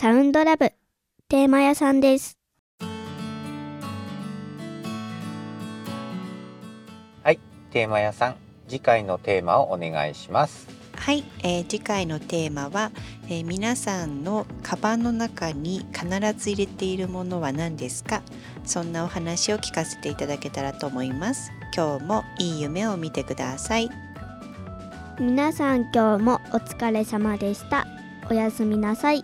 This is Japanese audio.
サウンドラブテーマ屋さんです。はい、テーマ屋さん、次回のテーマをお願いします。はい、えー次回のテーマは、えー皆さんのカバンの中に必ず入れているものは何ですか？そんなお話を聞かせていただけたらと思います今日もいい夢を見てください皆さん今日もお疲れ様でした。おやすみなさい。